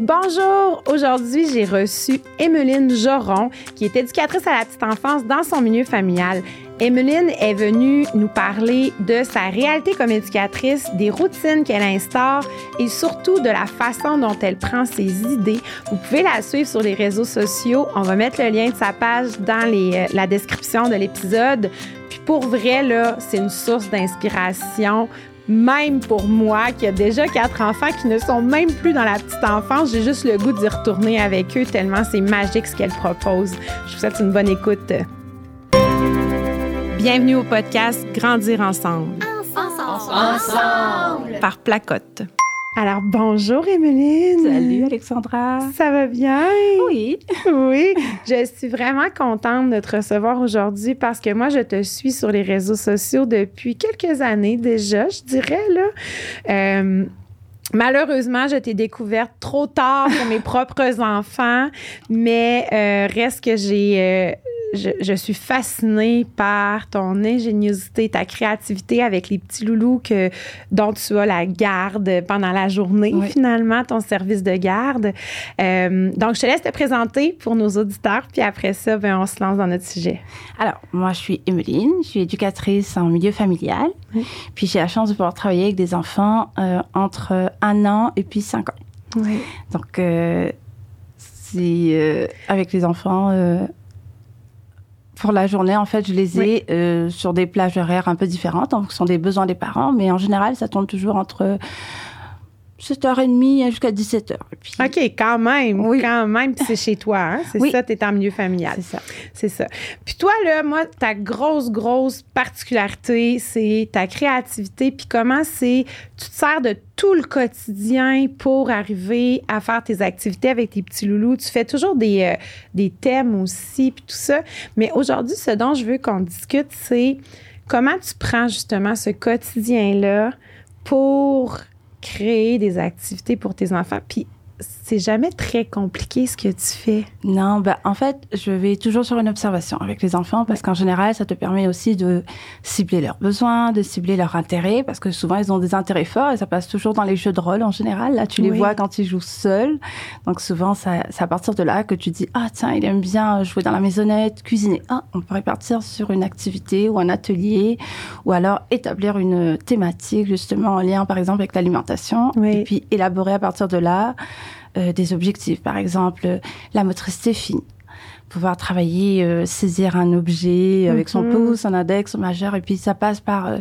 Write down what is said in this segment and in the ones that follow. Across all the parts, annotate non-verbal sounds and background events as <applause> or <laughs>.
Bonjour! Aujourd'hui, j'ai reçu Emeline Joron, qui est éducatrice à la petite enfance dans son milieu familial. Emeline est venue nous parler de sa réalité comme éducatrice, des routines qu'elle instaure et surtout de la façon dont elle prend ses idées. Vous pouvez la suivre sur les réseaux sociaux. On va mettre le lien de sa page dans euh, la description de l'épisode. Puis pour vrai, là, c'est une source d'inspiration même pour moi qui a déjà quatre enfants qui ne sont même plus dans la petite enfance, j'ai juste le goût d'y retourner avec eux tellement c'est magique ce qu'elle propose. Je vous souhaite une bonne écoute. Bienvenue au podcast Grandir ensemble. Ensemble. ensemble. Par Placotte. Alors, bonjour, Emeline. Salut, Alexandra. Ça va bien? Oui. oui. Je suis vraiment contente de te recevoir aujourd'hui parce que moi, je te suis sur les réseaux sociaux depuis quelques années déjà, je dirais, là. Euh, Malheureusement, je t'ai découverte trop tard pour mes <laughs> propres enfants, mais euh, reste que j'ai euh, je, suis fascinée par ton ingéniosité, ta créativité avec les petits loulous que, dont tu as la garde pendant la journée, finalement, ton service de garde. Euh, donc, je te laisse te présenter pour nos auditeurs, puis après ça, ben, on se lance dans notre sujet. Alors, moi, je suis Emeline, je suis éducatrice en milieu familial, puis j'ai la chance de pouvoir travailler avec des enfants euh, entre un an et puis cinq ans. Oui. Donc, euh, c'est avec les enfants pour la journée, en fait, je les ai euh, sur des plages horaires un peu différentes en fonction des besoins des parents, mais en général, ça tourne toujours entre 7h30 jusqu'à 17h. OK, quand même. Oui. Quand même. Puis c'est chez toi, hein? C'est ça, tu es en milieu familial. C'est ça. C'est ça. Puis toi, là, moi, ta grosse, grosse particularité, c'est ta créativité. Puis comment c'est. Tu te sers de tout le quotidien pour arriver à faire tes activités avec tes petits loulous. Tu fais toujours des, euh, des thèmes aussi, puis tout ça. Mais aujourd'hui, ce dont je veux qu'on discute, c'est comment tu prends justement ce quotidien-là pour créer des activités pour tes enfants. Puis c'est jamais très compliqué ce que tu fais. Non, bah, en fait, je vais toujours sur une observation avec les enfants parce qu'en général, ça te permet aussi de cibler leurs besoins, de cibler leurs intérêts parce que souvent, ils ont des intérêts forts et ça passe toujours dans les jeux de rôle en général. Là, tu les vois quand ils jouent seuls. Donc souvent, c'est à partir de là que tu dis, ah tiens, il aime bien jouer dans la maisonnette, cuisiner. Ah, on pourrait partir sur une activité ou un atelier ou alors établir une thématique justement en lien, par exemple, avec l'alimentation et puis élaborer à partir de là euh, des objectifs. Par exemple, la motricité fine pouvoir travailler, euh, saisir un objet avec son mhm. pouce, son index, son majeur, et puis ça passe par euh,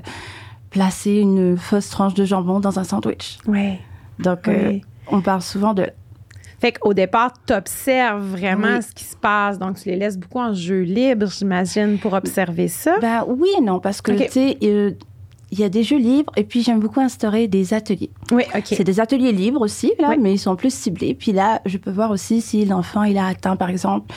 placer une fausse tranche de jambon dans un sandwich. Oui. Donc, on parle souvent de fait qu'au départ, tu observes vraiment ce qui se passe. Donc, tu les laisses beaucoup en jeu libre, j'imagine, pour observer ça. Ben oui et non, parce que, tu sais, il y a des jeux libres et puis j'aime beaucoup instaurer des ateliers. Oui, ok. C'est des ateliers libres aussi, là, mais ils sont plus ciblés. Puis là, je peux voir aussi si l'enfant, il a atteint, par exemple,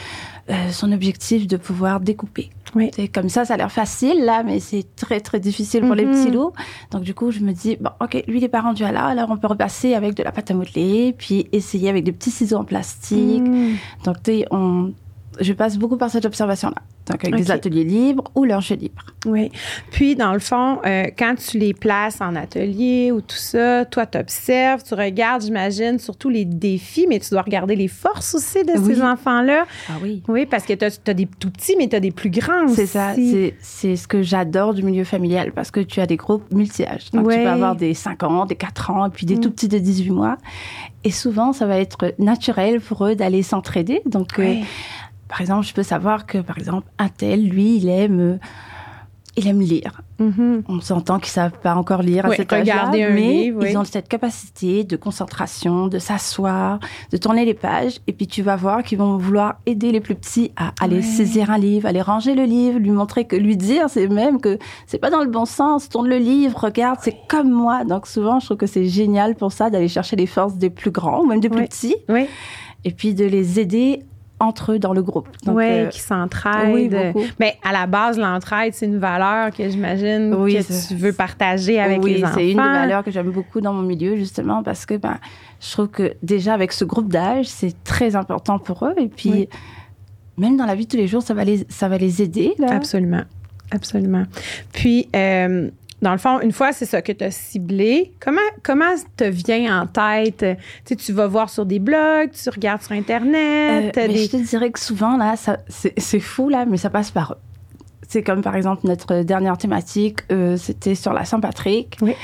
euh, son objectif de pouvoir découper. Oui. C'est comme ça, ça a l'air facile, là, mais c'est très, très difficile pour les mhm. petits loups. Donc, du coup, je me dis, bon, ok, lui, il n'est pas rendu à là, alors on peut repasser avec de la pâte à modeler, puis essayer avec des petits ciseaux en plastique. Mhm. Donc, tu on, je passe beaucoup par cette observation-là. Donc, avec des ateliers libres ou leurs jeux libres. Oui. Puis, dans le fond, euh, quand tu les places en atelier ou tout ça, toi, tu observes, tu regardes, j'imagine, surtout les défis, mais tu dois regarder les forces aussi de ces enfants-là. Ah oui. Oui, parce que tu as, des tout petits, mais tu as des plus grands C'est ça. C'est ce que j'adore du milieu familial parce que tu as des groupes multi-âges. Donc, tu peux avoir des 5 ans, des 4 ans, et puis des mm. tout petits de 18 mois. Et souvent, ça va être naturel pour eux d'aller s'entraider. Donc, euh, par exemple, je peux savoir que, par exemple, un tel, lui, il aime, il aime lire. Mm-hmm. On s'entend qu'ils savent pas encore lire à cet âge-là, mais ils ont cette capacité de concentration, de s'asseoir, de tourner les pages, et puis tu vas voir qu'ils vont vouloir aider les plus petits à aller saisir un livre, aller ranger le livre, lui montrer que lui dire, c'est même que c'est pas dans le bon sens, tourne le livre, regarde, c'est comme moi. Donc souvent, je trouve que c'est génial pour ça d'aller chercher les forces des plus grands ou même des plus petits. Et puis de les aider entre eux dans le groupe. Oui, euh, qui s'entraident. Oui, Mais à la base, l'entraide, c'est une valeur que j'imagine que tu veux partager avec les enfants. Oui, c'est une des valeurs que j'aime beaucoup dans mon milieu, justement, parce que ben, je trouve que déjà, avec ce groupe d'âge, c'est très important pour eux. Et puis, même dans la vie de tous les jours, ça va les, ça va les aider. Absolument. Absolument. Puis, euh, dans le fond, une fois, c'est ça que tu as ciblé. Comment, comment te vient en tête? Tu, sais, tu vas voir sur des blogs, tu regardes sur Internet. Euh, je te dirais que souvent, là, c'est fou, là, mais ça passe par. C'est comme, par exemple, notre dernière thématique, euh, c'était sur la Saint-Patrick. Oui.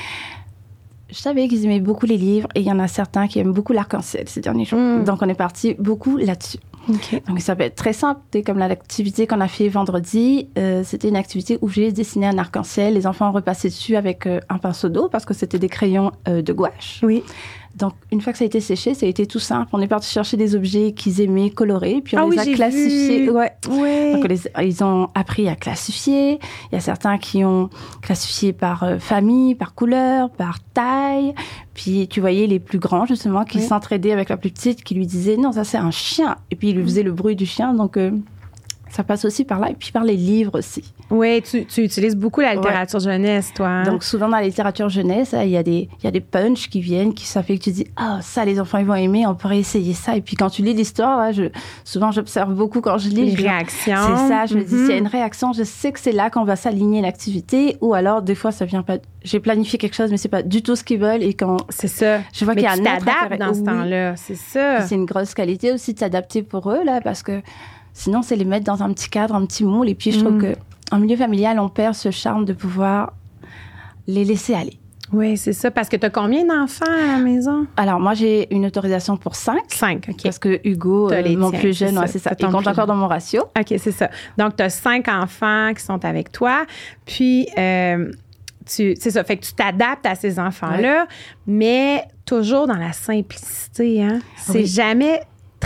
Je savais qu'ils aimaient beaucoup les livres et il y en a certains qui aiment beaucoup l'arc-en-ciel ces derniers jours. Mm. Donc, on est parti beaucoup là-dessus. Donc ça peut être très simple, comme l'activité qu'on a fait vendredi, euh, c'était une activité où j'ai dessiné un arc-en-ciel, les enfants ont repassé dessus avec euh, un pinceau d'eau parce que c'était des crayons euh, de gouache. Oui. Donc, une fois que ça a été séché, ça a été tout simple. On est parti chercher des objets qu'ils aimaient colorer, puis on ah les a classifiés. Ouais. Donc, ils ont appris à classifier. Il y a certains qui ont classifié par euh, famille, par couleur, par taille. Puis, tu voyais les plus grands, justement, qui s'entraidaient avec la plus petite, qui lui disaient non, ça c'est un chien. Et puis, il lui faisait le bruit du chien. Donc, euh, ça passe aussi par là, et puis par les livres aussi. Oui, tu, tu utilises beaucoup la littérature jeunesse, toi. Hein? Donc, souvent dans la littérature jeunesse, il y a des, il y a des punchs qui viennent, qui ça fait que tu dis, ah, ça, les enfants, ils vont aimer, on pourrait essayer ça. Et puis, quand tu lis l'histoire, je, souvent, j'observe beaucoup quand je lis. Les réactions. C'est ça, je me dis, s'il y a mhm. une réaction, je sais que c'est là qu'on va s'aligner l'activité, ou alors, des fois, ça vient pas. J'ai planifié quelque chose, mais c'est pas du tout ce qu'ils veulent, et quand. C'est ça. Je vois qu'il y a un adapte dans ce temps-là, c'est ça. C'est une grosse qualité aussi de s'adapter pour eux, là, parce que Sinon, c'est les mettre dans un petit cadre, un petit moule. Et puis, je trouve mm. que en milieu familial, on perd ce charme de pouvoir les laisser aller. Oui, c'est ça. Parce que tu as combien d'enfants à la maison? Alors, moi, j'ai une autorisation pour cinq. Cinq, OK. Parce que Hugo, euh, mon plus jeune, c'est ça. Il compte encore dans mon ratio. OK, c'est ça. Donc, tu as cinq enfants qui sont avec toi. Puis, euh, c'est ça. Fait que tu t'adaptes à ces enfants-là, mais toujours dans la simplicité. Hein? C'est jamais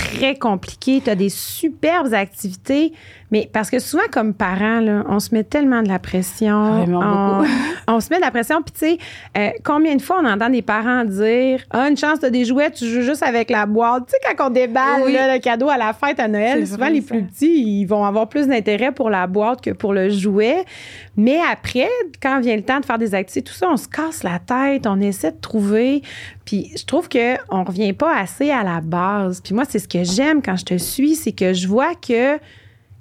très compliqué. Tu as des superbes activités, mais parce que souvent, comme parents, là, on se met tellement de la pression. on, <laughs> on, se met de la pression. Puis, tu sais, euh, combien de fois on entend des parents dire Ah, une chance, de des jouets, tu joues juste avec la boîte. Tu sais, quand on déballe le cadeau à la fête à Noël, souvent, les plus petits, ils vont avoir plus d'intérêt pour la boîte que pour le jouet. Mais après, quand vient le temps de faire des activités, tout ça, on se casse la tête, on essaie de trouver. Puis je trouve qu'on ne revient pas assez à la base. Puis moi, c'est ce que j'aime quand je te suis, c'est que je vois que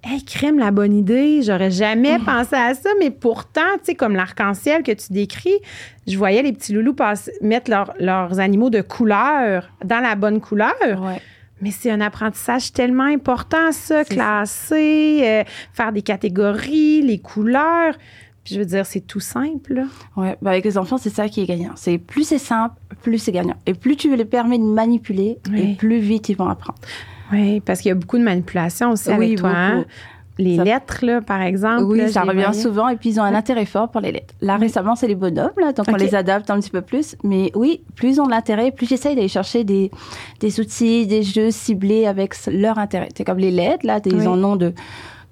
Hey, crème, la bonne idée. J'aurais jamais mm. pensé à ça, mais pourtant, tu sais, comme l'arc-en-ciel que tu décris, je voyais les petits loulous mettre leurs animaux de couleur dans la bonne couleur. Mais c'est un apprentissage tellement important, ça, classer, euh, faire des catégories, les couleurs. Puis je veux dire, c'est tout simple. Oui, ben avec les enfants, c'est ça qui est gagnant. C'est plus c'est simple, plus c'est gagnant. Et plus tu les permets de manipuler, et plus vite ils vont apprendre. Oui, parce qu'il y a beaucoup de manipulation aussi avec toi. Hein. Les lettres, là, par exemple. Oui, ça revient souvent. Et puis, ils ont un intérêt fort pour les lettres. Là, récemment, c'est les bonhommes, là, donc on les adapte un petit peu plus. Mais oui, plus ils ont de l'intérêt, plus j'essaye d'aller chercher des, des outils, des jeux ciblés avec leur intérêt. C'est comme les lettres, là, ils en ont de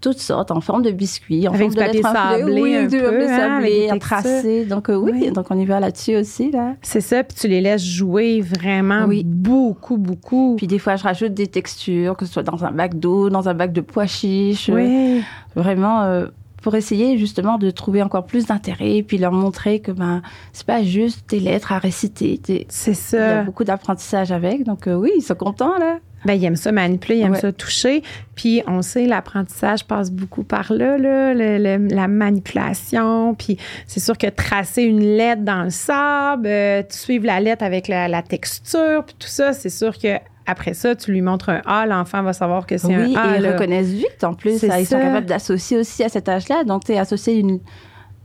toutes sortes, en forme de biscuits, en avec forme de papier sablé, oui, un du peu, sablé, hein, tracé. Donc euh, oui, donc on y va là-dessus aussi là. C'est ça, puis tu les laisses jouer vraiment beaucoup, beaucoup. Puis des fois, je rajoute des textures, que ce soit dans un bac d'eau, dans un bac de pois chiches. Oui. vraiment. Euh, pour essayer justement de trouver encore plus d'intérêt et puis leur montrer que ben c'est pas juste des lettres à réciter. C'est ça. Il y a beaucoup d'apprentissage avec, donc euh, oui, ils sont contents là. Ben, il aime ça manipuler, il aime ça toucher. Puis on sait, l'apprentissage passe beaucoup par là, là la manipulation. Puis c'est sûr que tracer une lettre dans le sable, euh, suivre la lettre avec la, texture, puis tout ça, c'est sûr que après ça, tu lui montres un A, l'enfant va savoir que c'est un A. Et ils reconnaissent vite en plus. ils sont capables d'associer aussi à cet âge-là. Donc, tu associé une,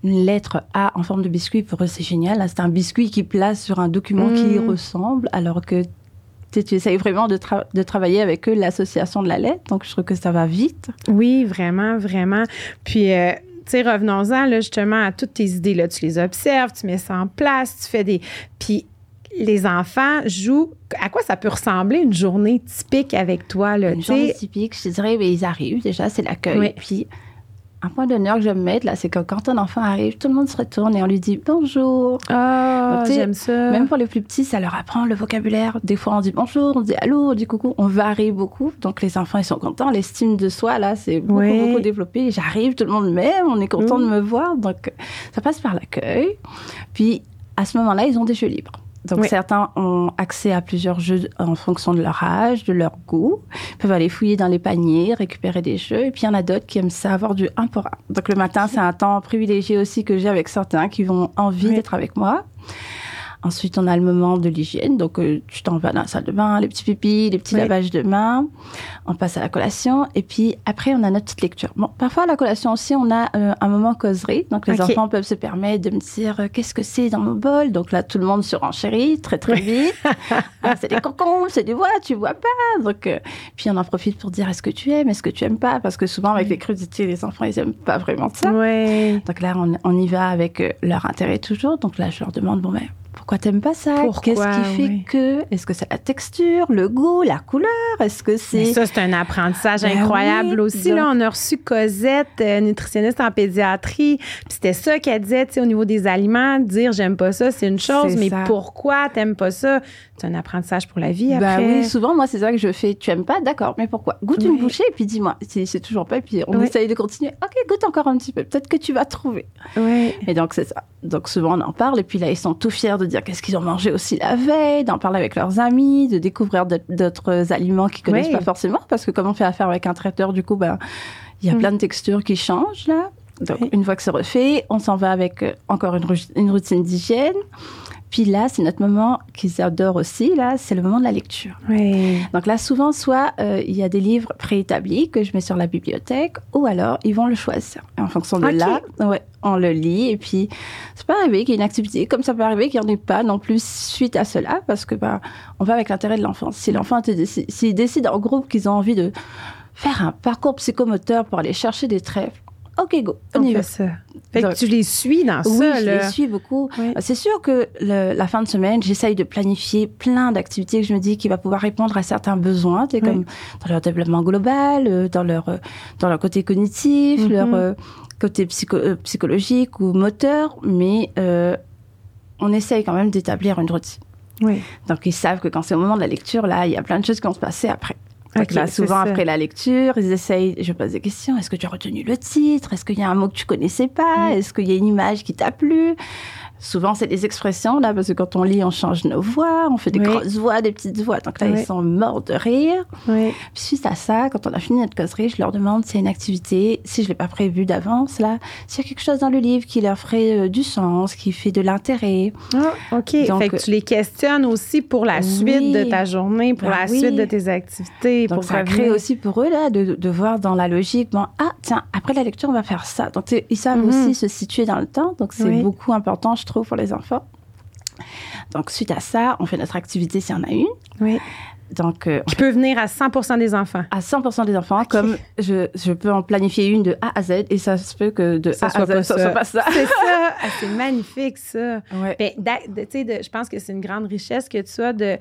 une lettre A en forme de biscuit, pour eux, c'est génial. C'est un biscuit qui place sur un document qui y mm. ressemble, alors que tu essayes vraiment de, de travailler avec eux l'association de la lettre. Donc, je trouve que ça va vite. Oui, vraiment, vraiment. Puis, euh, tu sais, revenons-en là, justement à toutes tes idées. Là. Tu les observes, tu mets ça en place, tu fais des. Puis, les enfants jouent. À quoi ça peut ressembler une journée typique avec toi? Là, une journée typique, je te dirais, ils arrivent déjà, c'est l'accueil. Puis un point d'honneur que je me mettre, là, c'est que quand un enfant arrive, tout le monde se retourne et on lui dit bonjour. Ah, j'aime ça. Même pour les plus petits, ça leur apprend le vocabulaire. Des fois, on dit bonjour, on dit allô, on dit coucou. On varie beaucoup. Donc, les enfants, ils sont contents. L'estime de soi, là, c'est beaucoup, beaucoup développé. J'arrive, tout le monde m'aime, on est content de me voir. Donc, ça passe par l'accueil. Puis, à ce moment-là, ils ont des jeux libres. Donc certains ont accès à plusieurs jeux en fonction de leur âge, de leur goût. Ils peuvent aller fouiller dans les paniers, récupérer des jeux. Et puis il y en a d'autres qui aiment ça avoir du un pour un. Donc le matin, c'est un temps privilégié aussi que j'ai avec certains qui vont envie d'être avec moi. Ensuite, on a le moment de l'hygiène. Donc, euh, tu t'en vas dans la salle de bain, les petits pipis, les petits lavages de mains. On passe à la collation. Et puis, après, on a notre petite lecture. Bon, parfois, à la collation aussi, on a euh, un moment causerie. Donc, les enfants peuvent se permettre de me dire euh, qu'est-ce que c'est dans mon bol? Donc là, tout le monde se renchérit très, très vite. <laughs> Ah, c'est des concombres, c'est des voix, tu vois pas. Donc, puis, on en profite pour dire est-ce que tu aimes, est-ce que tu aimes pas? Parce que souvent, avec les crudités, les enfants, ils aiment pas vraiment ça. Donc là, on, on, y va avec leur intérêt toujours. Donc là, je leur demande bon, ben, pourquoi t'aimes pas ça? Qu'est-ce qui fait que Est-ce que c'est la texture, le goût, la couleur? Est-ce que c'est Ça c'est un apprentissage ben incroyable aussi là, on a reçu Cosette, euh, nutritionniste en pédiatrie, puis c'était ça qu'elle disait, tu sais au niveau des aliments, dire j'aime pas ça, c'est une chose, mais pourquoi t'aimes pas ça? C'est un apprentissage pour la vie ben après. oui, souvent moi c'est ça que je fais, tu aimes pas? D'accord, mais pourquoi? Goûte une bouchée et puis dis-moi, c'est toujours pas et puis on essaye de continuer. OK, goûte encore un petit peu, peut-être que tu vas trouver. Oui. Et donc c'est ça. Donc souvent on en parle et puis là ils sont tout fiers de dire qu'est-ce qu'ils ont mangé aussi la veille, d'en parler avec leurs amis, de découvrir d'autres aliments qu'ils connaissent pas forcément, parce que comme on fait affaire avec un traiteur, du coup, ben, il y a mm. plein de textures qui changent là. Donc, une fois que c'est refait, on s'en va avec euh, encore une, une routine d'hygiène. Puis là, c'est notre moment qu'ils adorent aussi, là, c'est le moment de la lecture. Donc là, souvent, soit euh, il y a des livres préétablis que je mets sur la bibliothèque, ou alors ils vont le choisir. En fonction de là, ouais, on le lit. Et puis, c'est pas arrivé qu'il y ait une activité, comme ça peut arriver qu'il n'y en ait pas non plus suite à cela, parce que bah, on va avec l'intérêt de l'enfant. Si l'enfant s'il décide en groupe qu'ils ont envie de faire un parcours psychomoteur pour aller chercher des trèfles, OK, go, on, y va. Ça. Fait que tu les suis dans ça. Oui, je les suis beaucoup. C'est sûr que la fin de semaine, j'essaye de planifier plein d'activités que je me dis qui va pouvoir répondre à certains besoins, comme dans leur développement global, euh, dans leur euh, dans leur côté cognitif, mm-hmm. leur euh, côté psychologique ou moteur, mais on essaye quand même d'établir une routine. Oui. Donc ils savent que quand c'est au moment de la lecture, là, il y a plein de choses qui vont se passer après souvent après la lecture, ils essayent, je pose des questions. Est-ce que tu as retenu le titre? Est-ce qu'il y a un mot que tu connaissais pas? Mm. Est-ce qu'il y a une image qui t'a plu? Souvent, c'est des expressions, là, parce que quand on lit, on change nos voix, on fait des grosses voix, des petites voix. Donc là, ils sont morts de rire. Puis suite à ça, quand on a fini notre causerie, je leur demande s'il y a une activité, si je l'ai pas prévu d'avance, là, s'il y a quelque chose dans le livre qui leur ferait euh, du sens, qui fait de l'intérêt. Ah, OK. Donc, fait que tu les questionnes aussi pour la suite de ta journée, pour ben la suite de tes activités. Donc, ça crée aussi pour eux, là, de, de, voir dans la logique, bon, ah, tiens, après la lecture, on va faire ça. Donc, ils savent mhm. aussi se situer dans le temps. Donc, c'est beaucoup important, je trouve, pour les enfants. Donc, suite à ça, on fait notre activité s'il y en a une. Oui. Donc, euh, qui peut venir à 100 des enfants. À 100 des enfants, comme je, je, peux en planifier une de A à Z et ça se peut que de ça A à Z, ça soit pas ça. C'est ça. <laughs> Ah, c'est magnifique, ça. Ouais. Ben, je pense que c'est une grande richesse que tu as de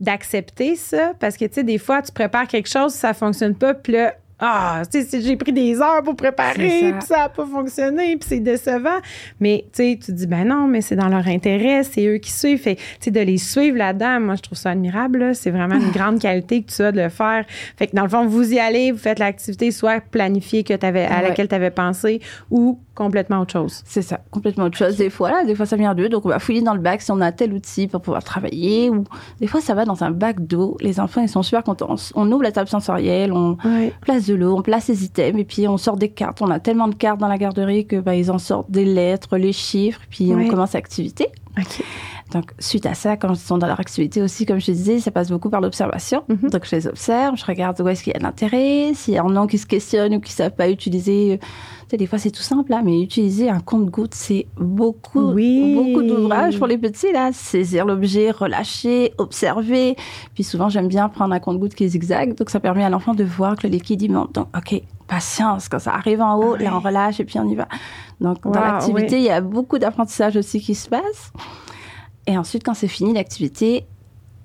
d'accepter ça parce que tu sais des fois tu prépares quelque chose ça fonctionne pas puis là ah, tu sais, j'ai pris des heures pour préparer, puis ça n'a pas fonctionné, puis c'est décevant. Mais tu sais, tu dis, ben non, mais c'est dans leur intérêt, c'est eux qui suivent. Fait tu sais, de les suivre là-dedans, moi, je trouve ça admirable. C'est vraiment une <laughs> grande qualité que tu as de le faire. Fait que dans le fond, vous y allez, vous faites l'activité soit planifiée que avais, à laquelle tu avais pensé ou complètement autre chose. C'est ça, complètement autre chose. Des fois, là, des fois, ça vient d'eux. Donc, on va fouiller dans le bac si on a tel outil pour pouvoir travailler. Ou des fois, ça va dans un bac d'eau. Les enfants, ils sont super contents. On ouvre la table sensorielle, on place de l'eau, on place les items, et puis on sort des cartes. On a tellement de cartes dans la garderie que bah, ils en sortent des lettres, les chiffres, puis on commence l'activité. Donc, suite à ça, quand ils sont dans leur activité aussi, comme je te disais, ça passe beaucoup par l'observation. Mhm. Donc, je les observe, je regarde où est-ce qu'il y a de l'intérêt, s'il y en a qui se questionnent ou qui ne savent pas utiliser des fois, c'est tout simple, là, mais utiliser un compte-goutte, c'est beaucoup, beaucoup d'ouvrages pour les petits, là. Saisir l'objet, relâcher, observer. Puis souvent, j'aime bien prendre un compte-goutte qui est zigzag, donc ça permet à l'enfant de voir que le liquide, il monte. Donc, OK, patience, quand ça arrive en haut, là, on relâche et puis on y va. Donc, dans l'activité, il y a beaucoup d'apprentissage aussi qui se passe. Et ensuite, quand c'est fini l'activité,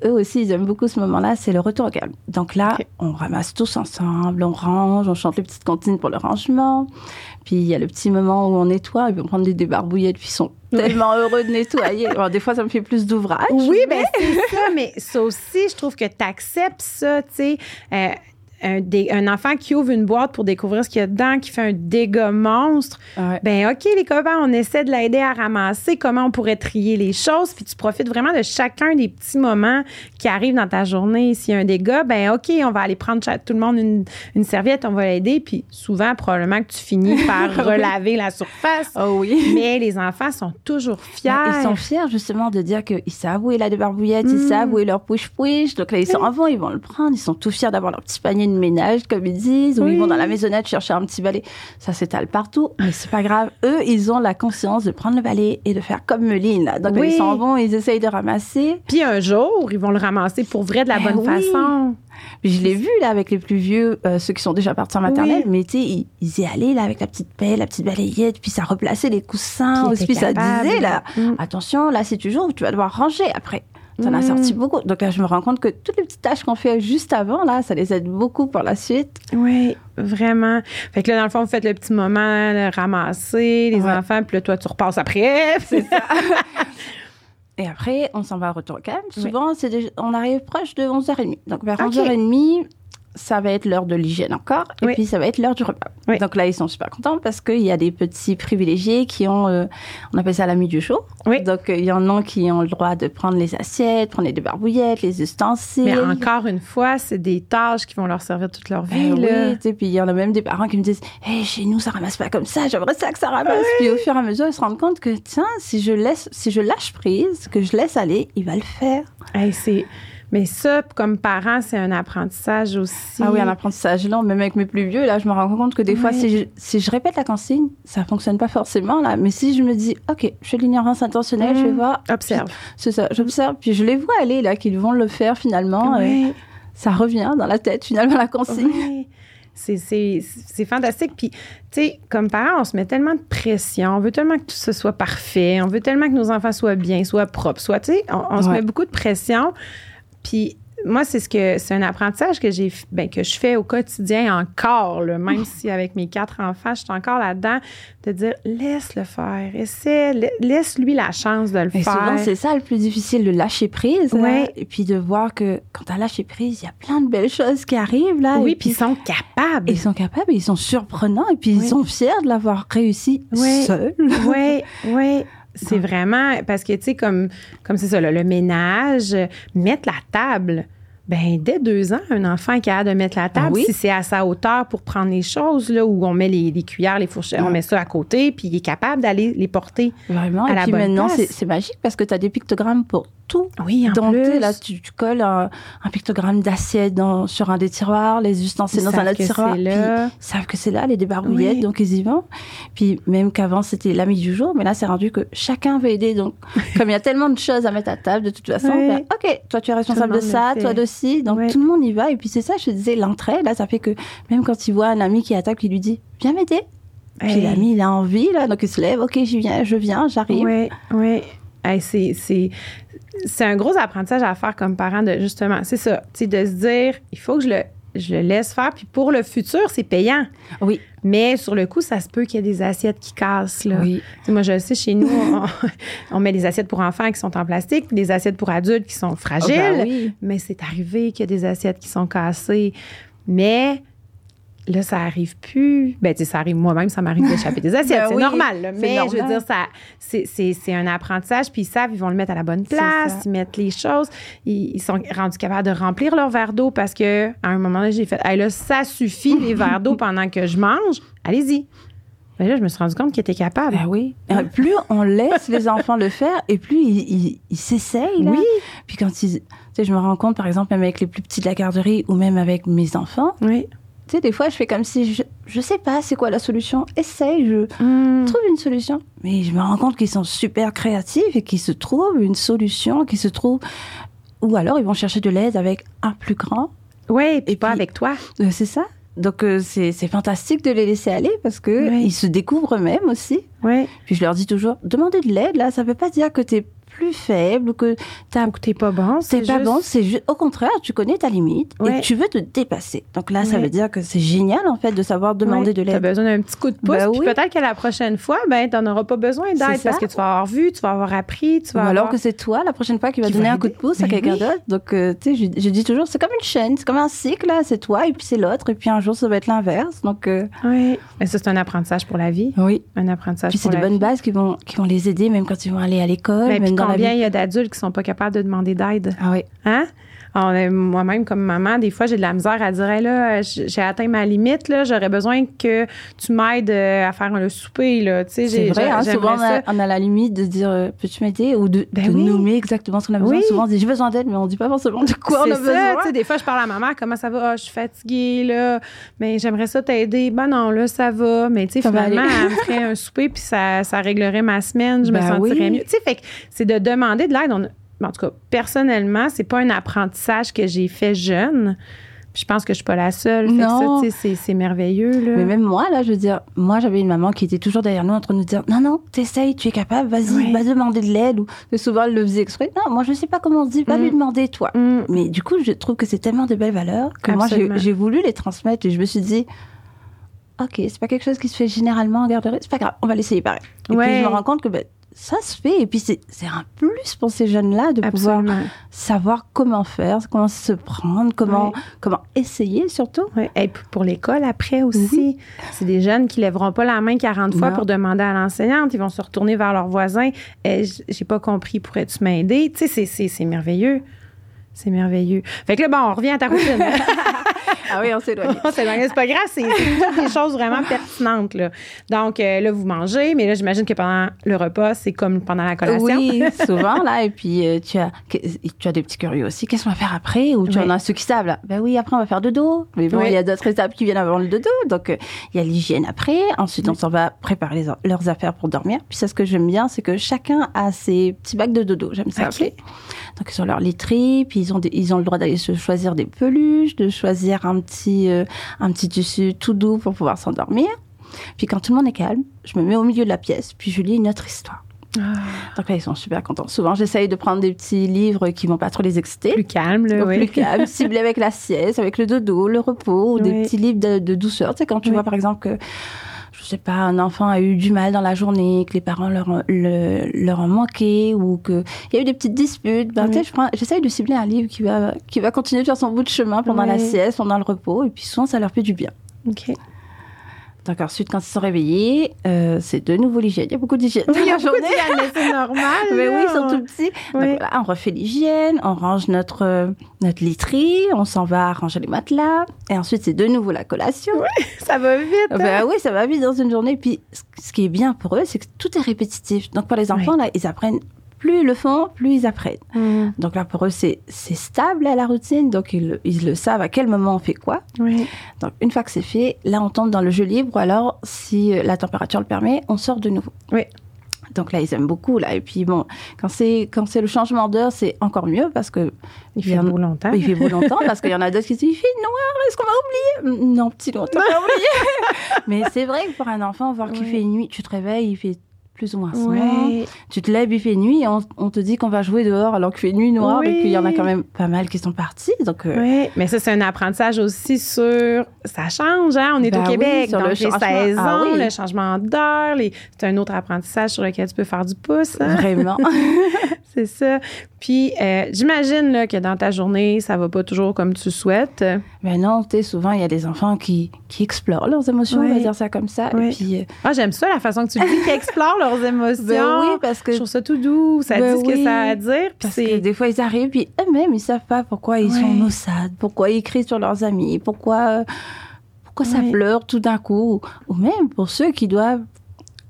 eux aussi, ils aiment beaucoup ce moment-là, c'est le retour au calme. Donc là, on ramasse tous ensemble, on range, on chante les petites comptines pour le rangement. Puis il y a le petit moment où on nettoie, ils vont prendre des débarbouillettes, puis ils sont tellement heureux de nettoyer. Alors, des fois, ça me fait plus d'ouvrage. Oui, mais, ben, c'est ça, mais ça aussi, je trouve que tu acceptes ça, tu sais. Euh, un, un, enfant qui ouvre une boîte pour découvrir ce qu'il y a dedans, qui fait un dégât monstre, ben OK, les copains, on essaie de l'aider à ramasser comment on pourrait trier les choses, puis tu profites vraiment de chacun des petits moments qui arrivent dans ta journée. S'il y a un dégât, ben OK, on va aller prendre tout le monde une, une serviette, on va l'aider, puis souvent, probablement que tu finis <laughs> par relaver la surface. Oh oui. Mais les enfants sont toujours fiers. Ils sont fiers, justement, de dire qu'ils savent où est la débarbouillette, ils mm. savent où est leur push-push. Donc là, ils sont avant, ils vont le prendre. Ils sont tout fiers d'avoir leur petit panier de ménage, comme ils disent, ou ils vont dans la maisonnette chercher un petit balai. Ça s'étale partout, mais c'est pas grave. Eux, ils ont la conscience de prendre le balai et de faire comme Meline. Donc ils s'en vont, ils essayent de ramasser. Puis un jour, ils vont le ramasser pour vrai de la ben bonne façon. je l'ai vu là avec les plus vieux, euh, ceux qui sont déjà partis en maternelle, mais tu sais, ils, y allaient là avec la petite pelle, la petite balayette, puis ça replaçait les coussins, puis, puis ça disait là, mm. attention, là c'est toujours, tu vas devoir ranger après. Ça en as sorti mm. beaucoup. Donc là, je me rends compte que toutes les petites tâches qu'on fait juste avant, là, ça les aide beaucoup pour la suite. Oui, vraiment. Fait que là, dans le fond, vous faites le petit moment, ramasser les enfants, puis là, toi, tu repasses après. <laughs> C'est ça. <laughs> Et après, on s'en va à retour au calme. Souvent, c'est on arrive proche de 11h30. Donc vers 11h30, ça va être l'heure de l'hygiène encore, et puis ça va être l'heure du repas. Donc là, ils sont super contents parce qu'il y a des petits privilégiés qui ont, euh, on appelle ça la nuit du jour. Donc euh, il y en a qui ont le droit de prendre les assiettes, prendre les barbouillettes, les ustensiles. Mais encore une fois, c'est des tâches qui vont leur servir toute leur vie. Ben oui, puis il y en a même des parents qui me disent, hey, chez nous ça ramasse pas comme ça, j'aimerais ça que ça ramasse. Puis au fur et à mesure, ils se rendent compte que tiens, si je laisse, si je lâche prise, que je laisse aller, il va le faire. c'est mais ça, comme parent, c'est un apprentissage aussi. Ah oui, un apprentissage lent. Même avec mes plus vieux, là, je me rends compte que des fois, si je, si je, répète la consigne, ça fonctionne pas forcément, là. Mais si je me dis, OK, je fais l'ignorance intentionnelle, je vais mmh. voir. Observe. C'est ça, j'observe. Puis je les vois aller, là, qu'ils vont le faire finalement. Et ça revient dans la tête, finalement, la consigne. C'est fantastique. Puis, tu sais, comme parents, on se met tellement de pression. On veut tellement que tout ce soit parfait. On veut tellement que nos enfants soient bien, soient propres, soient, tu sais, on, se met beaucoup de pression. Puis moi, c'est ce que c'est un apprentissage que j'ai ben, que je fais au quotidien encore, même si avec mes quatre enfants, je suis encore là-dedans, de dire laisse le faire, essaie, laisse lui la chance de le faire. Souvent, c'est ça le plus difficile, de lâcher prise. Ouais. et puis de voir que quand tu as lâché prise, il y a plein de belles choses qui arrivent là. Oui, puis ils sont capables. Ils sont capables, ils sont surprenants, et puis ils sont fiers de l'avoir réussi seuls. Oui, oui. C'est vraiment parce que, tu sais, comme, comme c'est ça, le ménage, mettre la table. Ben, dès deux ans, un enfant qui a de mettre la table, si c'est à sa hauteur pour prendre les choses, là, où on met les, cuillères, les fourchettes, on met ça à côté, puis il est capable d'aller les porter Vraiment. à la Et puis maintenant, c'est magique parce que tu as des pictogrammes pour tout. Oui, en plus. Là, tu, colles un, pictogramme d'assiette sur un des tiroirs, les ustensiles dans un autre tiroir. Puis, ils savent que c'est là, les débarbouillettes, donc ils y vont. Puis même qu'avant, c'était l'ami du jour, mais là, c'est rendu que chacun veut aider. Donc, <laughs> comme il y a tellement de choses à mettre à table, de toute façon, ben, OK, toi, tu es responsable de ça, toi aussi. Donc, tout le monde y va. Et puis, c'est ça, je te disais, l'entraide, là, ça fait que même quand il voit un ami qui attaque, il lui dit, viens m'aider. Puis l'ami, il a envie, là, donc il se lève, OK, j'y viens, je viens, j'arrive. Oui, oui. c'est, c'est un gros apprentissage à faire comme parent de justement, c'est ça, de se dire, il faut que je le, je le laisse faire. Puis pour le futur, c'est payant. Oui. Mais sur le coup, ça se peut qu'il y ait des assiettes qui cassent. Là. Oui. moi, je sais, chez nous, <laughs> on, met des assiettes pour enfants qui sont en plastique, puis des assiettes pour adultes qui sont oh, ben fragiles. Mais c'est arrivé qu'il y a des assiettes qui sont cassées. Mais Là, ça arrive plus. Ben, tu sais, ça arrive moi-même, ça m'arrive d'échapper des <laughs> assiettes. Ben c'est normal, Mais je veux dire, ça, c'est, un apprentissage. Puis ils savent, ils vont le mettre à la bonne place, ils mettent les choses. Ils, sont rendus capables de remplir leur verre d'eau parce que à un moment là, j'ai fait, hey, là, ça suffit les verres d'eau pendant que je mange. Allez-y. Ben là, je me suis rendu compte qu'ils étaient capables. Ben oui. plus on laisse les enfants le faire, et plus ils, s'essayent. Oui. Puis quand ils, tu sais, je me rends compte, par exemple, même avec les plus petits de la garderie ou même avec mes enfants. Oui tu sais, des fois, je fais comme si je, je sais pas c'est quoi la solution. Essaye, je hmm. trouve une solution. Mais je me rends compte qu'ils sont super créatifs et qu'ils se trouvent une solution, qu'ils se trouvent. Ou alors, ils vont chercher de l'aide avec un plus grand. Oui, et pas avec toi. Euh, c'est ça. Donc, euh, c'est fantastique de les laisser aller parce que ils se découvrent eux-mêmes aussi. Oui. Puis je leur dis toujours, demandez de l'aide, là, ça veut pas dire que tu es plus faible ou que t'es pas bon. C'est pas bon. C'est juste, au contraire, tu connais ta limite et tu veux te dépasser. Donc là, ça veut dire que c'est génial en fait de savoir demander de l'aide. T'as besoin d'un petit coup de pouce. Ben peut-être que la prochaine fois, ben t'en auras pas besoin d'aide parce que tu vas avoir vu, tu vas avoir appris, tu vas. Ou alors que c'est toi la prochaine fois qui va donner un coup de pouce à ben quelqu'un d'autre. Donc euh, tu sais, je, dis toujours, c'est comme une chaîne, c'est comme un cycle. C'est toi et puis c'est l'autre et puis un jour ça va être l'inverse. Donc euh, oui. Mais ça c'est un apprentissage pour la vie. Oui. Un apprentissage. Puis c'est de bonnes bases qui vont qui vont les aider même quand ils vont aller à l'école. Combien il y a d'adultes qui sont pas capables de demander d'aide? Ah oui. Hein? Moi-même, comme maman, des fois, j'ai de la misère à dire là, j'ai atteint ma limite, là, j'aurais besoin que tu m'aides euh, à faire le souper. Là. C'est vrai, hein, souvent, on a, la limite de dire euh, peux-tu m'aider ou de, ben nommer exactement ce qu'on a besoin? Souvent, on dit j'ai besoin d'aide, mais on dit pas forcément de quoi on a ça, besoin. Des fois, je parle à maman comment ça va? Ah, Je suis fatiguée, là, mais j'aimerais ça t'aider. Ben non, là, ça va. Mais tu sais, finalement, elle me ferait un <laughs> souper, puis ça, ça réglerait ma semaine, je me ben sentirais mieux. Tu sais, fait que c'est de demander de l'aide en tout cas, personnellement, c'est pas un apprentissage que j'ai fait jeune. je pense que je suis pas la seule. Non. c'est merveilleux. Là. Mais même moi, là, je veux dire, moi, j'avais une maman qui était toujours derrière nous en train de nous dire Non, non, t'essayes, tu es capable, vas-y, va demander de l'aide. Ou souvent, elle le faisait exprès. Non, moi, je sais pas comment on se dit, va lui mm. demander, toi. Mm. Mais du coup, je trouve que c'est tellement de belles valeurs que moi, j'ai voulu les transmettre et je me suis dit Ok, c'est pas quelque chose qui se fait généralement en garderie, c'est pas grave, on va l'essayer pareil. Et puis, je me rends compte que ben, ça se fait. Et puis, c'est un plus pour ces jeunes-là de pouvoir savoir comment faire, comment se prendre, comment, comment essayer surtout. Et pour l'école, après aussi, c'est des jeunes qui lèveront pas la main 40 fois pour demander à l'enseignante. Ils vont se retourner vers leurs voisins. Eh, j'ai pas compris, pourrais-tu m'aider? Tu sais, c'est merveilleux. C'est merveilleux. Fait que là, bon, on revient à ta routine. <laughs> ah oui, on s'éloigne. <laughs> on s'éloigne. C'est pas grave, c'est des choses vraiment pertinentes. Là. Donc, euh, là, vous mangez, mais là, j'imagine que pendant le repas, c'est comme pendant la collation. Oui, <laughs> souvent, là. Et puis, euh, tu, as, tu as des petits curieux aussi. Qu'est-ce qu'on va faire après? Ou tu en as ceux qui savent, là. Ben oui, après, on va faire dodo. Mais bon, il y a d'autres étapes qui viennent avant le dodo. Donc, euh, il y a l'hygiène après. Ensuite, on s'en va préparer leurs affaires pour dormir. Puis, ça, ce que j'aime bien, c'est que chacun a ses petits bacs de dodo. J'aime ça okay. Donc, ils ont leur literie, puis ils ont, ils ont le droit d'aller se choisir des peluches, de choisir un petit, euh, un petit tissu tout doux pour pouvoir s'endormir. Puis quand tout le monde est calme, je me mets au milieu de la pièce, puis je lis une autre histoire. Ah. Donc là, ils sont super contents. Souvent, j'essaye de prendre des petits livres qui vont pas trop les exciter. Plus calme, le, oui. Plus calme, <laughs> ciblés avec la sieste, avec le dodo, le repos, ou des petits livres de, de douceur. Tu sais, quand tu vois, par exemple, que sais pas, un enfant a eu du mal dans la journée, que les parents leur, leur ont manqué ou qu'il y a eu des petites disputes, ben, j'essaye de cibler un livre qui va, qui va continuer de faire son bout de chemin pendant la sieste, pendant le repos, et puis souvent ça leur fait du bien. Ok. Donc ensuite, quand ils sont réveillés, euh, c'est de nouveau l'hygiène. Il y a beaucoup d'hygiène. Oui, il y a beaucoup d'hygiène, mais c'est normal. <laughs> mais oui, ils sont tout petits. Donc là, on refait l'hygiène, on range notre, notre literie, on s'en va ranger les matelas. Et ensuite, c'est de nouveau la collation. Oui, <laughs> ça va vite. Hein. Ben oui, ça va vite dans une journée. Puis ce qui est bien pour eux, c'est que tout est répétitif. Donc pour les enfants, là, ils apprennent plus ils le font, plus ils apprennent. Mm. Donc là, pour eux, c'est stable à la routine, donc ils, ils, le savent à quel moment on fait quoi. Donc une fois que c'est fait, là, on tombe dans le jeu libre, ou alors, si euh, la température le permet, on sort de nouveau. Oui. Donc là, ils aiment beaucoup là. Et puis bon, quand c'est quand c'est le changement d'heure, c'est encore mieux parce que il fait beau longtemps. Il fait beau <laughs> longtemps parce qu'il y en a d'autres qui se disent il fait noir. Est-ce qu'on va oublier? Non, petit longtemps, on va oublier. <laughs> Mais c'est vrai que pour un enfant, voir qu'il fait nuit, tu te réveilles, il fait plus ou moins ouais. Tu te lèves, il fait nuit, et on, te dit qu'on va jouer dehors alors qu'il fait nuit noire et qu'il y en a quand même pas mal qui sont partis. Donc, euh, Oui, mais ça, c'est un apprentissage aussi sur. Ça change, hein? On est au ben Québec, sur donc le les saisons, ah le changement d'heure. Les... C'est un autre apprentissage sur lequel tu peux faire du pouce. Hein? Vraiment. <laughs> c'est ça. Puis, euh, j'imagine que dans ta journée, ça va pas toujours comme tu souhaites. Mais non, tu sais, souvent, il y a des enfants qui, qui explorent leurs émotions, on va dire ça comme ça. Et puis, euh, ah, j'aime ça, la façon que tu le dis, qui explorent leurs émotions. <laughs> Ben oui, parce que... Je trouve ça tout doux, ça ben dit ce que ça a à dire. Parce que des fois, ils arrivent, puis eux-mêmes, ils savent pas pourquoi ils sont maussades, pourquoi ils crient sur leurs amis, pourquoi... Pourquoi ça pleure tout d'un coup Ou même pour ceux qui doivent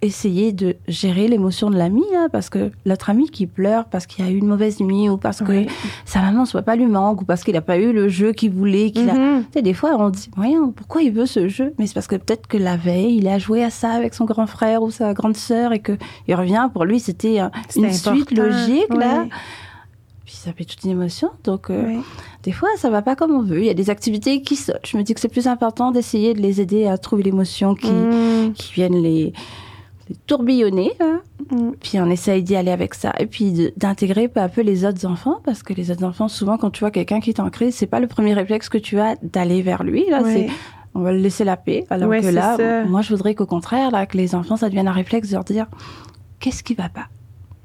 essayer de gérer l'émotion de l'ami, hein, parce que l'autre ami qui pleure parce qu'il a eu une mauvaise nuit ou parce que sa maman soit pas lui manque ou parce qu'il n'a pas eu le jeu qu'il voulait. Qu'il a... Mhm. tu sais, des fois, on dit, voyons, pourquoi il veut ce jeu? Mais c'est parce que peut-être que la veille, il a joué à ça avec son grand frère ou sa grande sœur et que il revient, pour lui, c'était une suite logique, là. Puis ça fait toute une émotion. Donc, euh, des fois, ça va pas comme on veut. Il y a des activités qui sautent. Je me dis que c'est plus important d'essayer de les aider à trouver l'émotion qui, mhm. qui viennent les tourbillonner. Mm. Puis on essaye d'y aller avec ça. Et puis d'intégrer peu à peu les autres enfants, parce que les autres enfants, souvent, quand tu vois quelqu'un qui est en crise, c'est pas le premier réflexe que tu as d'aller vers lui. Là, c'est on va le laisser la paix. Alors que là, moi, je voudrais qu'au contraire, là, que les enfants, ça devienne un réflexe de leur dire qu'est-ce qui va pas?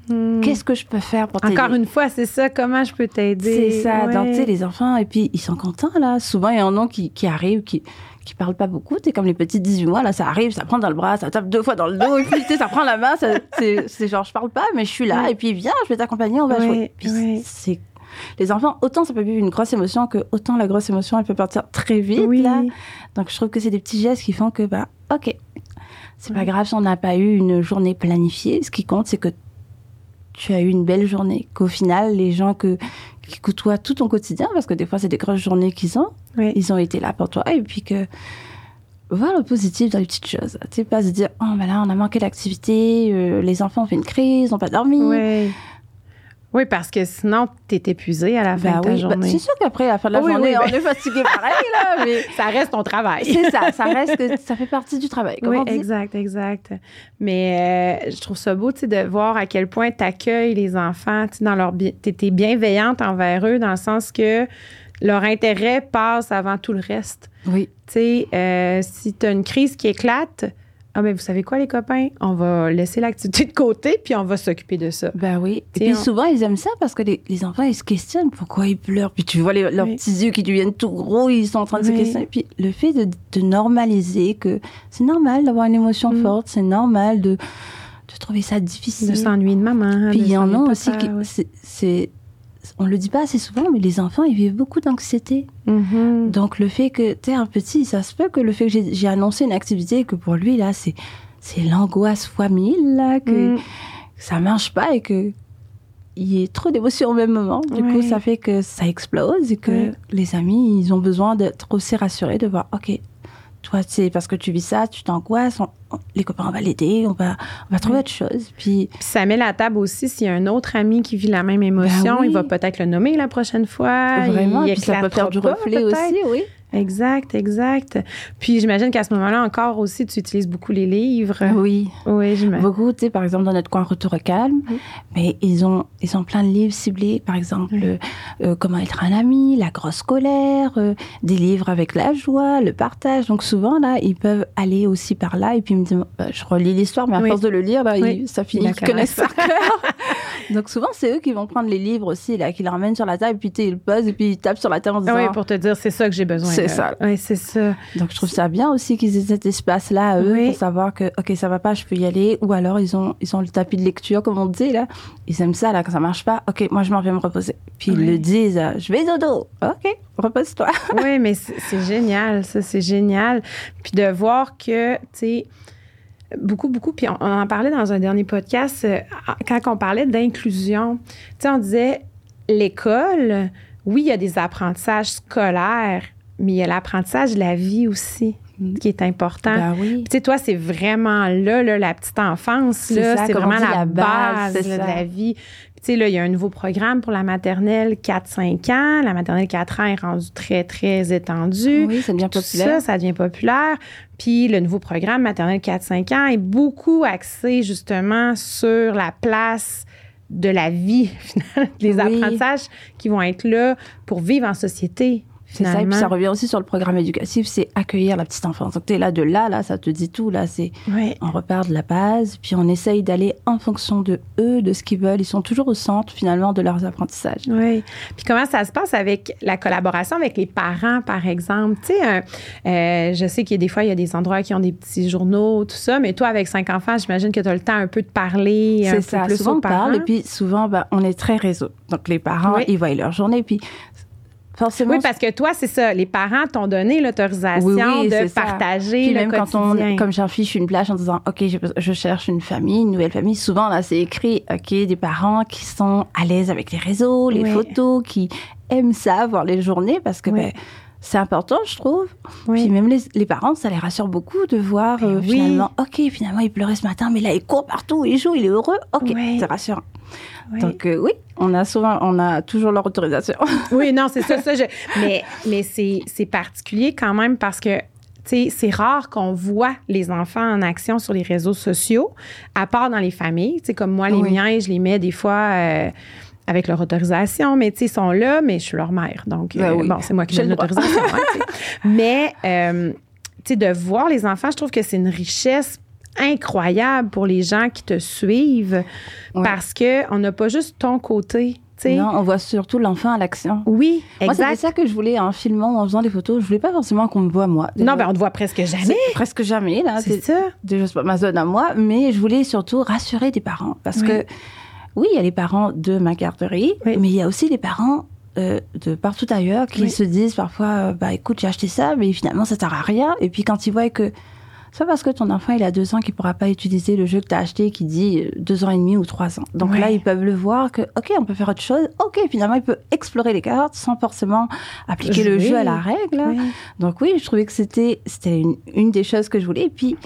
Hmm. Qu'est-ce que je peux faire pour t'aider? Encore une fois, c'est ça. Comment je peux t'aider? C'est ça. Donc, tu sais, les enfants, et puis ils sont contents là. Souvent, il y en a qui, qui arrivent, qui qui parlent pas beaucoup. Tu comme les petits 18 mois, là, ça arrive, ça prend dans le bras, ça tape deux fois dans le dos, et puis tu sais, ça prend la main. C'est genre, je parle pas, mais je suis là, et puis viens, je vais t'accompagner, on va jouer. C'est les enfants, autant ça peut vivre une grosse émotion que autant la grosse émotion, elle peut partir très vite. Là. Donc je trouve que c'est des petits gestes qui font que, bah, ok, c'est pas grave si on n'a pas eu une journée planifiée. Ce qui compte, c'est que tu as eu une belle journée. Qu'au final, les gens que, qui côtoient tout ton quotidien, parce que des fois, c'est des grosses journées qu'ils ont, ils ont été là pour toi. Et puis que, voir le positif dans les petites choses. Tu sais, pas se dire, oh, ben là, on a manqué d'activité, euh, les enfants ont fait une crise, n'ont pas dormi. Oui, parce que sinon, tu es épuisé à la fin bah de ta bah, journée. c'est sûr qu'après, à la fin de la journée, on est fatigué pareil, là, <laughs> mais... ça reste ton travail. c'est ça, ça <laughs> reste que ça fait partie du travail. oui, exact, exact. Mais euh, je trouve ça beau, tu sais, de voir à quel point tu accueilles les enfants, tu dans leur... Tu es bienveillante envers eux dans le sens que leur intérêt passe avant tout le reste. Oui. Tu sais, euh, si tu as une crise qui éclate, ah, mais vous savez quoi, les copains? On va laisser l'activité de côté, puis on va s'occuper de ça. Ben oui. Et puis souvent, ils aiment ça parce que les, enfants, ils se questionnent pourquoi ils pleurent. Puis tu vois leurs petits yeux qui deviennent tout gros, ils sont en train de se questionner. Puis le fait de, normaliser que c'est normal d'avoir une émotion mm. forte, c'est normal de, de trouver ça difficile. De s'ennuyer de maman. Puis il y en a aussi qui. C'est on le dit pas assez souvent, mais les enfants, ils vivent beaucoup d'anxiété. Mm-hmm. Donc, le fait que tu es un petit, ça se peut que le fait que j'ai annoncé une activité, que pour lui, là, c'est l'angoisse fois mille, là, que, mm. ça marche pas et que il y ait trop d'émotions au même moment. Du coup, ça fait que ça explose et que les amis, ils ont besoin d'être aussi rassurés, de voir, OK, toi, c'est parce que tu vis ça, tu t'angoisses, les copains, on va l'aider, on va, on va trouver autre chose. Puis, ça met la table aussi s'il y a un autre ami qui vit la même émotion, ben il va peut-être le nommer la prochaine fois. Vraiment, puis ça peut faire du reflet aussi, oui. Exact, exact. Puis j'imagine qu'à ce moment-là encore aussi, tu utilises beaucoup les livres. Oui. Oui, j'imagine. Beaucoup, tu sais, par exemple, dans notre coin Retour au calme, mais ils ont, ils ont plein de livres ciblés, par exemple, euh, Comment être un ami, La grosse colère, euh, des livres avec la joie, le partage. Donc souvent, là, ils peuvent aller aussi par là et puis me dire, bah, je relis l'histoire, mais à force de le lire, là, ça finit qu'ils connaissent par <laughs> cœur. Donc souvent, c'est eux qui vont prendre les livres aussi, là, qui les ramènent sur la table, puis ils le posent et puis ils tapent sur la table en disant... Oui, pour te dire, c'est ça que j'ai besoin. C'est ça. Oui, c'est ça. Donc, je trouve ça bien aussi qu'ils aient cet espace-là, eux, pour savoir que, OK, ça va pas, je peux y aller. Ou alors, ils ont, ils ont le tapis de lecture, comme on dit, là. Ils aiment ça, là, quand ça marche pas. OK, moi, je m'en vais me reposer. Puis, ils le disent, je vais dodo. OK, repose-toi. <laughs> oui, mais c'est génial, ça, c'est génial. Puis, de voir que, tu sais, beaucoup, beaucoup. Puis on, en parlait dans un dernier podcast euh, quand on parlait d'inclusion. Tu sais, on disait l'école, oui, il y a des apprentissages scolaires, mais il y a l'apprentissage de la vie aussi mm. qui est important. Ben oui. Tu sais, toi, c'est vraiment là, là, la petite enfance, c'est vraiment la, base, de la vie. Tu sais, là, il y a un nouveau programme pour la maternelle 4-5 ans. La maternelle 4 ans est rendue très, très étendue. Oui, ça devient populaire. Ça, ça devient populaire. Puis le nouveau programme maternelle 4-5 ans est beaucoup axé justement sur la place de la vie, <laughs> finalement, les apprentissages qui vont être là pour vivre en société. C'est ça, et puis ça revient aussi sur le programme éducatif, c'est accueillir la petite enfance. Donc, tu es là, de là, là, ça te dit tout. Là, c'est on repart de la base, puis on essaye d'aller en fonction de eux, de ce qu'ils veulent. Ils sont toujours au centre, finalement, de leurs apprentissages. Oui. Puis comment ça se passe avec la collaboration avec les parents, par exemple? Tu sais, euh, je sais qu'il y a des fois, il y a des endroits qui ont des petits journaux, tout ça, mais toi, avec cinq enfants, j'imagine que tu as le temps un peu de parler. C'est ça. Plus souvent, on parle, et puis souvent, ben, on est très réseau. Donc, les parents, ils voient leur journée, puis oui, parce que toi, c'est ça. Les parents t'ont donné l'autorisation de partager Puis le même quand on, comme j'affiche une plage en disant, OK, je, cherche une famille, une nouvelle famille, souvent, là, c'est écrit, OK, des parents qui sont à l'aise avec les réseaux, les photos, qui aiment ça, voir les journées, parce que, ben, c'est important, je trouve. Puis même les, parents, ça les rassure beaucoup de voir euh, finalement, OK, finalement, il pleurait ce matin, mais là, il court partout, il joue, il est heureux. OK, c'est rassurant. Donc euh, oui, on a souvent, on a toujours leur autorisation. <laughs> oui, non, c'est ça, ça. mais mais c'est particulier quand même parce que c'est rare qu'on voit les enfants en action sur les réseaux sociaux, à part dans les familles. sais, comme moi, les miens, je les mets des fois euh, avec leur autorisation, mais ils sont là, mais je suis leur mère. Donc, ben euh, bon, c'est moi qui donne l'autorisation. Hein, <laughs> mais, euh, tu sais, de voir les enfants, je trouve que c'est une richesse incroyable pour les gens qui te suivent parce qu'on n'a pas juste ton côté non, on voit surtout l'enfant à l'action. Oui, exact. Moi, c'est ça que je voulais en filmant, en faisant des photos. Je voulais pas forcément qu'on me voit moi. non, ben on te voit presque jamais. Presque jamais là. C'est ça. Déjà c'est pas ma zone à moi, mais je voulais surtout rassurer des parents parce que oui, il y a les parents de ma garderie, mais il y a aussi les parents euh, de partout ailleurs qui se disent parfois, euh, bah écoute, j'ai acheté ça, mais finalement ça sert à rien. Et puis quand ils voient que c'est parce que ton enfant il a deux ans qu'il pourra pas utiliser le jeu que tu as acheté qui dit euh, deux ans et demi ou trois ans. Donc là, ils peuvent le voir que, OK, on peut faire autre chose. OK, finalement, il peut explorer les cartes sans forcément appliquer le jeu à la règle. Donc oui, je trouvais que c'était c'était une, une, des choses que je voulais. Et puis,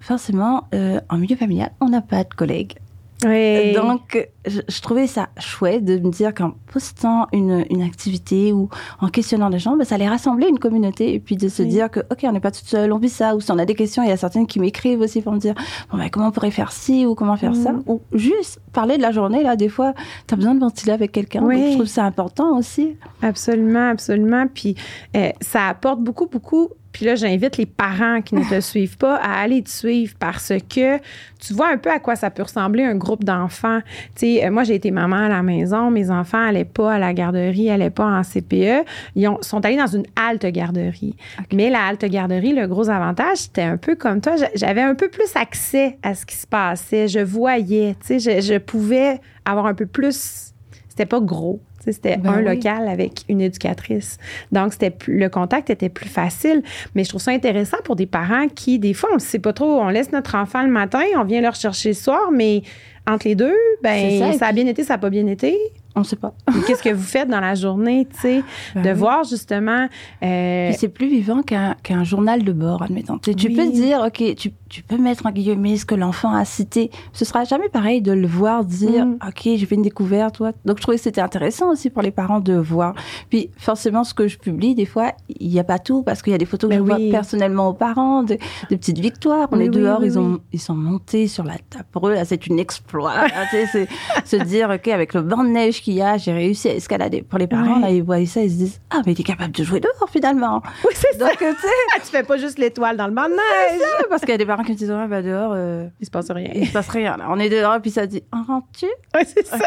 forcément, euh, en milieu familial, on n'a pas de collègues. Oui. Donc, je, trouvais ça chouette de me dire qu'en postant une, une, activité ou en questionnant les gens, ben, ça allait rassembler une communauté et puis de se dire que, OK, on n'est pas toute seule, on vit ça. Ou si on a des questions, il y a certaines qui m'écrivent aussi pour me dire, bon, ben, comment on pourrait faire ci ou comment faire ça. Mm. Ou juste parler de la journée, là, des fois, tu as besoin de ventiler avec quelqu'un. Donc, je trouve ça important aussi. Absolument, absolument. Puis, euh, ça apporte beaucoup, beaucoup puis là, j'invite les parents qui ne te <laughs> suivent pas à aller te suivre parce que tu vois un peu à quoi ça peut ressembler un groupe d'enfants. Tu sais, euh, moi, j'ai été maman à la maison. Mes enfants n'allaient pas à la garderie, n'allaient pas en CPE. Ils sont allés dans une halte garderie. Mais la halte garderie, le gros avantage, c'était un peu comme toi. J'avais un peu plus accès à ce qui se passait. Je voyais, tu sais, je, je pouvais avoir un peu plus. C'était pas gros. C'était ben un local avec une éducatrice. Donc, c'était le contact était plus facile. Mais je trouve ça intéressant pour des parents qui, des fois, on ne sait pas trop. On laisse notre enfant le matin, on vient le rechercher le soir, mais entre les deux, ben, ça, a bien été, ça n'a pas bien été. On ne sait pas. Qu'est-ce que vous faites dans la journée, tu sais, <laughs> ben de voir justement. Euh, c'est plus vivant qu'un journal de bord, admettons. Tu peux dire, OK, tu, tu, peux mettre en guillemets ce que l'enfant a cité. Ce sera jamais pareil de le voir dire, mm. OK, j'ai fait une découverte. Toi. Donc, je trouvais que c'était intéressant aussi pour les parents de voir. Puis, forcément, ce que je publie, des fois, il n'y a pas tout parce qu'il y a des photos que ben je vois personnellement aux parents, de, des petites victoires. On est dehors, ils, ont, ils sont montés sur la table. Pour eux, c'est une exploit. c'est se dire, OK, avec le banc de neige qu'il y a, j'ai réussi à escalader. Pour les parents, là, ils voient ça, ils se disent, ah, mais il est capable de jouer dehors, finalement. Oui, c'est ça. Tu <laughs> tu fais pas juste l'étoile dans le banc de neige. Ça, parce qu'il y a des parents qui me disent, ouais, bah, dehors, euh, il se passe rien. Il se passe rien, là. On est dehors, et puis ça dit, en rentres-tu? Oui, c'est ça.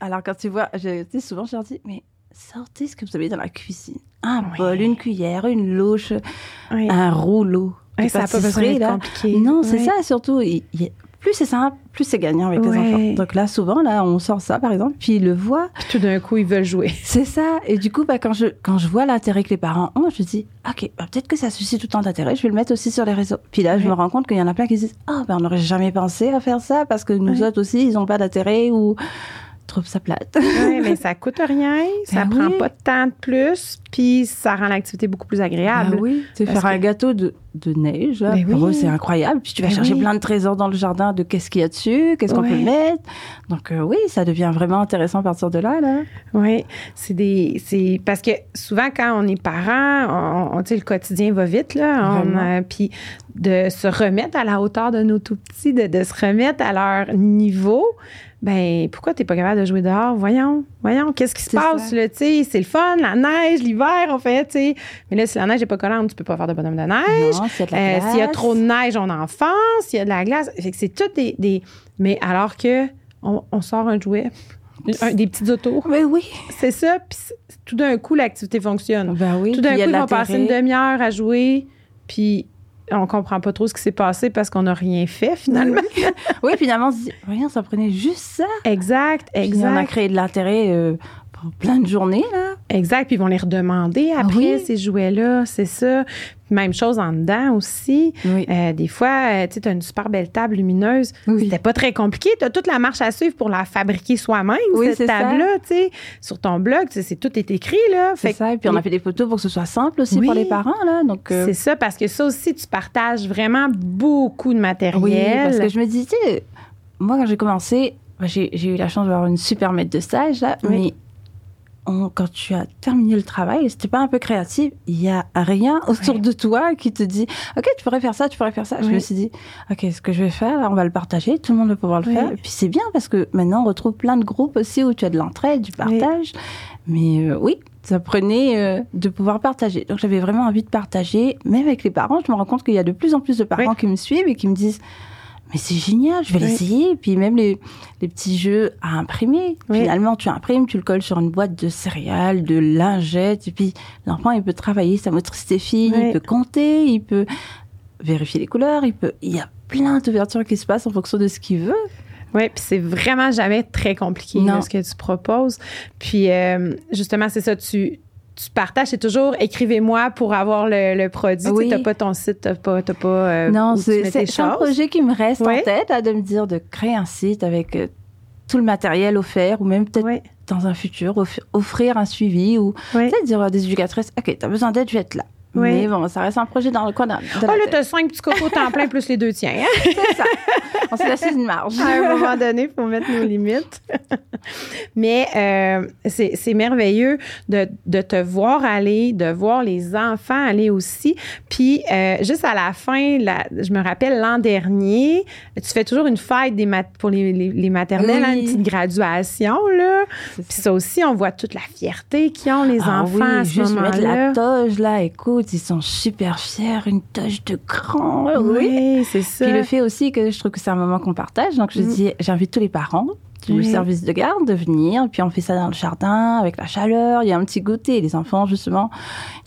Alors, quand tu vois, je, tu sais, souvent, je leur dis, mais sortez ce que vous avez dans la cuisine. Un bol, une cuillère, une louche, un rouleau. Oui, ça n'a pas besoin d'être compliqué. Non, c'est ça, surtout. Il, plus c'est simple, plus c'est gagnant avec les enfants. Donc là, souvent, là, on sort ça, par exemple, puis ils le voient. Tout d'un coup, ils veulent jouer. <laughs> C'est ça. Et du coup, bah, quand, je, quand je vois l'intérêt que les parents ont, je dis, OK, bah, peut-être que ça suscite tout le temps d'intérêt, je vais le mettre aussi sur les réseaux. Puis là, je me rends compte qu'il y en a plein qui disent, ah, ben, on n'aurait jamais pensé à faire ça parce que nous autres aussi, ils n'ont pas d'intérêt ou trouve ça plate. oui, mais <laughs> ça coûte rien, ça ben prend pas de temps de plus, puis ça rend l'activité beaucoup plus agréable. Ben oui, tu faire un gâteau de, de neige, ben pour eux, c'est incroyable. Puis tu vas chercher plein de trésors dans le jardin de qu'est-ce qu'il y a dessus, qu'est-ce qu'on peut mettre. Donc euh, oui, ça devient vraiment intéressant à partir de là. là. Oui, c'est des, c'est parce que souvent quand on est parent, on, on le quotidien va vite là, euh, puis de se remettre à la hauteur de nos tout petits, de, de se remettre à leur niveau ben pourquoi t'es pas capable de jouer dehors? Voyons, voyons, qu'est-ce qui se passe, là, tu sais, c'est le fun, la neige, l'hiver, en fait, tu sais. Mais là, si la neige n'est pas collante, tu peux pas faire de bonhomme de neige. Euh, s'il y a trop de neige, on en s'il y a de la glace. Fait que c'est tout des, Mais alors que on, sort un jouet, des petits autos. Mais oui. C'est ça, puis tout d'un coup, l'activité fonctionne. Ben oui. Tout d'un coup, ils vont passer une demi-heure à jouer, puis on comprend pas trop ce qui s'est passé parce qu'on n'a rien fait finalement. oui, finalement, on se dit, rien, ça prenait juste ça. Exact, exact. on a créé de l'intérêt euh, plein de journées, là. Exact, puis ils vont les redemander ah après, ces jouets-là, c'est ça. Même chose en dedans aussi. Euh, des fois, euh, tu as une super belle table lumineuse. C'était pas très compliqué. Tu as toute la marche à suivre pour la fabriquer soi-même, cette table-là. Sur ton blog, c'est tout est écrit. là. C'est ça. Et puis, on a fait des photos pour que ce soit simple aussi pour les parents. Là, donc, euh, C'est ça, parce que ça aussi, tu partages vraiment beaucoup de matériel. Oui, parce que je me dis, tu sais, moi, quand j'ai commencé, j'ai eu la chance d'avoir une super maître de stage, là, mais quand tu as terminé le travail, si t'es pas un peu créatif, il y a rien autour de toi qui te dit, ok, tu pourrais faire ça, tu pourrais faire ça. Je me suis dit, ok, ce que je vais faire, on va le partager, tout le monde va pouvoir le faire. Et puis c'est bien parce que maintenant on retrouve plein de groupes aussi où tu as de l'entraide, du partage. Mais euh, oui, ça prenait euh, de pouvoir partager. Donc j'avais vraiment envie de partager, même avec les parents. Je me rends compte qu'il y a de plus en plus de parents qui me suivent et qui me disent mais c'est génial, je vais l'essayer. Et puis même les, les, petits jeux à imprimer. Finalement, tu imprimes, tu le colles sur une boîte de céréales, de lingettes. Et puis l'enfant, il peut travailler sa motricité fine, il peut compter, il peut vérifier les couleurs, il peut. Il y a plein d'ouvertures qui se passent en fonction de ce qu'il veut. Oui, puis c'est vraiment jamais très compliqué ce que tu proposes. Puis euh, justement, c'est ça, tu, tu partages, c'est toujours écrivez-moi pour avoir le, produit. Tu n'as pas ton site, tu n'as pas. pas euh, non, c'est un projet qui me reste en tête, de me dire de créer un site avec euh, tout le matériel offert ou même peut-être dans un futur offrir un suivi ou peut-être dire à des éducatrices OK, tu as besoin d'aide, je vais être là. Mais bon, ça reste un projet dans le coin de, oh, là, t'as cinq petits cocos temps plein plus les deux tiens. Hein? <laughs> C'est ça. On s'est laissé une marge. À un moment donné, il faut mettre nos limites. <laughs> Mais euh, c'est merveilleux de, de, te voir aller, de voir les enfants aller aussi. Puis, euh, juste à la fin, je me rappelle l'an dernier, tu fais toujours une fête des pour les, les, maternelles, hein, une petite graduation. Là. Puis ça. aussi, on voit toute la fierté qu'ils ont, les ah enfants, oui, à ce juste mettre la toge, là, écoute ils sont super fiers, une tâche de grand. Oui, c'est ça. Puis le fait aussi que je trouve que c'est un moment qu'on partage. Donc, je mm. dis, j'invite tous les parents du service de garde de venir. Puis on fait ça dans le jardin avec la chaleur. Il y a un petit goûter. Les enfants, justement,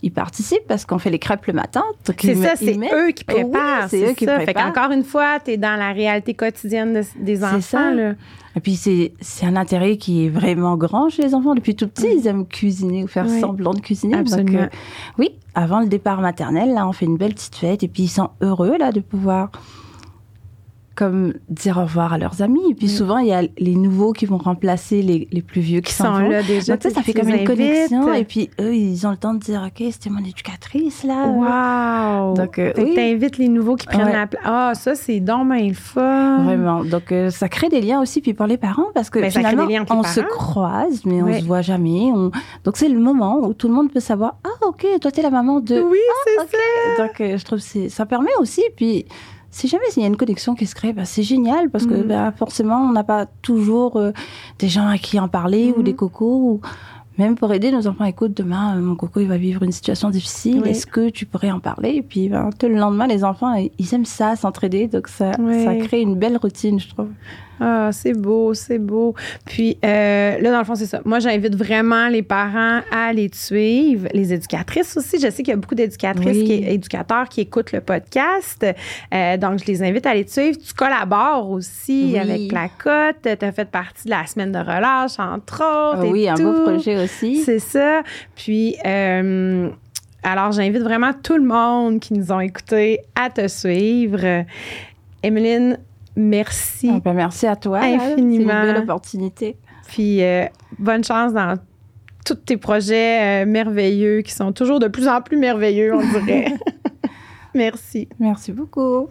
ils participent parce qu'on fait les crêpes le matin. C'est ça, c'est eux qui préparent. c'est eux qui préparent. Fait qu'encore une fois, tu es dans la réalité quotidienne des enfants. Ça. Là. Et puis, c'est, c'est un intérêt qui est vraiment grand chez les enfants. Depuis tout petit, ils aiment cuisiner ou faire semblant de cuisiner. Absolument. Donc, oui, avant le départ maternel, là, on fait une belle petite fête. Et puis, ils sont heureux, là, de pouvoir comme dire au revoir à leurs amis. Et puis souvent, il y a les nouveaux qui vont remplacer les, les plus vieux qui, sont là déjà. Donc, ça fait comme une connexion. Et puis eux, ils ont le temps de dire, OK, c'était mon éducatrice, là. Wow! Donc, euh, oui. t'invites les nouveaux qui prennent la place. Ah, ça, c'est donc bien fun. Vraiment. Donc, euh, ça crée des liens aussi, puis pour les parents, parce que ben, finalement, on se croise, mais on se voit jamais. Donc, c'est le moment où tout le monde peut savoir, ah, OK, toi, t'es la maman de... Oui, ah, c'est ça. Donc, euh, je trouve que ça permet aussi, puis si jamais il y a une connexion qui se crée, bah, c'est génial parce que mm. bah, forcément, on n'a pas toujours euh, des gens à qui en parler ou des mm. cocos. Ou même pour aider nos enfants, écoute, demain, euh, mon coco, il va vivre une situation difficile. Est-ce que tu pourrais en parler? Et puis, ben, le lendemain, les enfants, ils aiment ça, s'entraider. Donc, ça, ça crée une belle routine, je trouve. Ah, c'est beau, c'est beau. Puis euh, là, dans le fond, c'est ça. Moi, j'invite vraiment les parents à aller te suivre, les éducatrices aussi. Je sais qu'il y a beaucoup d'éducatrices, et éducateurs qui écoutent le podcast. Euh, donc, je les invite à aller te suivre. Tu collabores aussi avec Placote. Tu as fait partie de la semaine de relâche, entre autres. Ah oui, un beau projet aussi. C'est ça. Puis, euh, alors, j'invite vraiment tout le monde qui nous ont écoutés à te suivre. Emeline, Merci. Ah, ben, merci à toi. Infiniment. C'est une belle opportunité. Puis euh, bonne chance dans tous tes projets euh, merveilleux qui sont toujours de plus en plus merveilleux, on dirait. <laughs> merci. Merci beaucoup.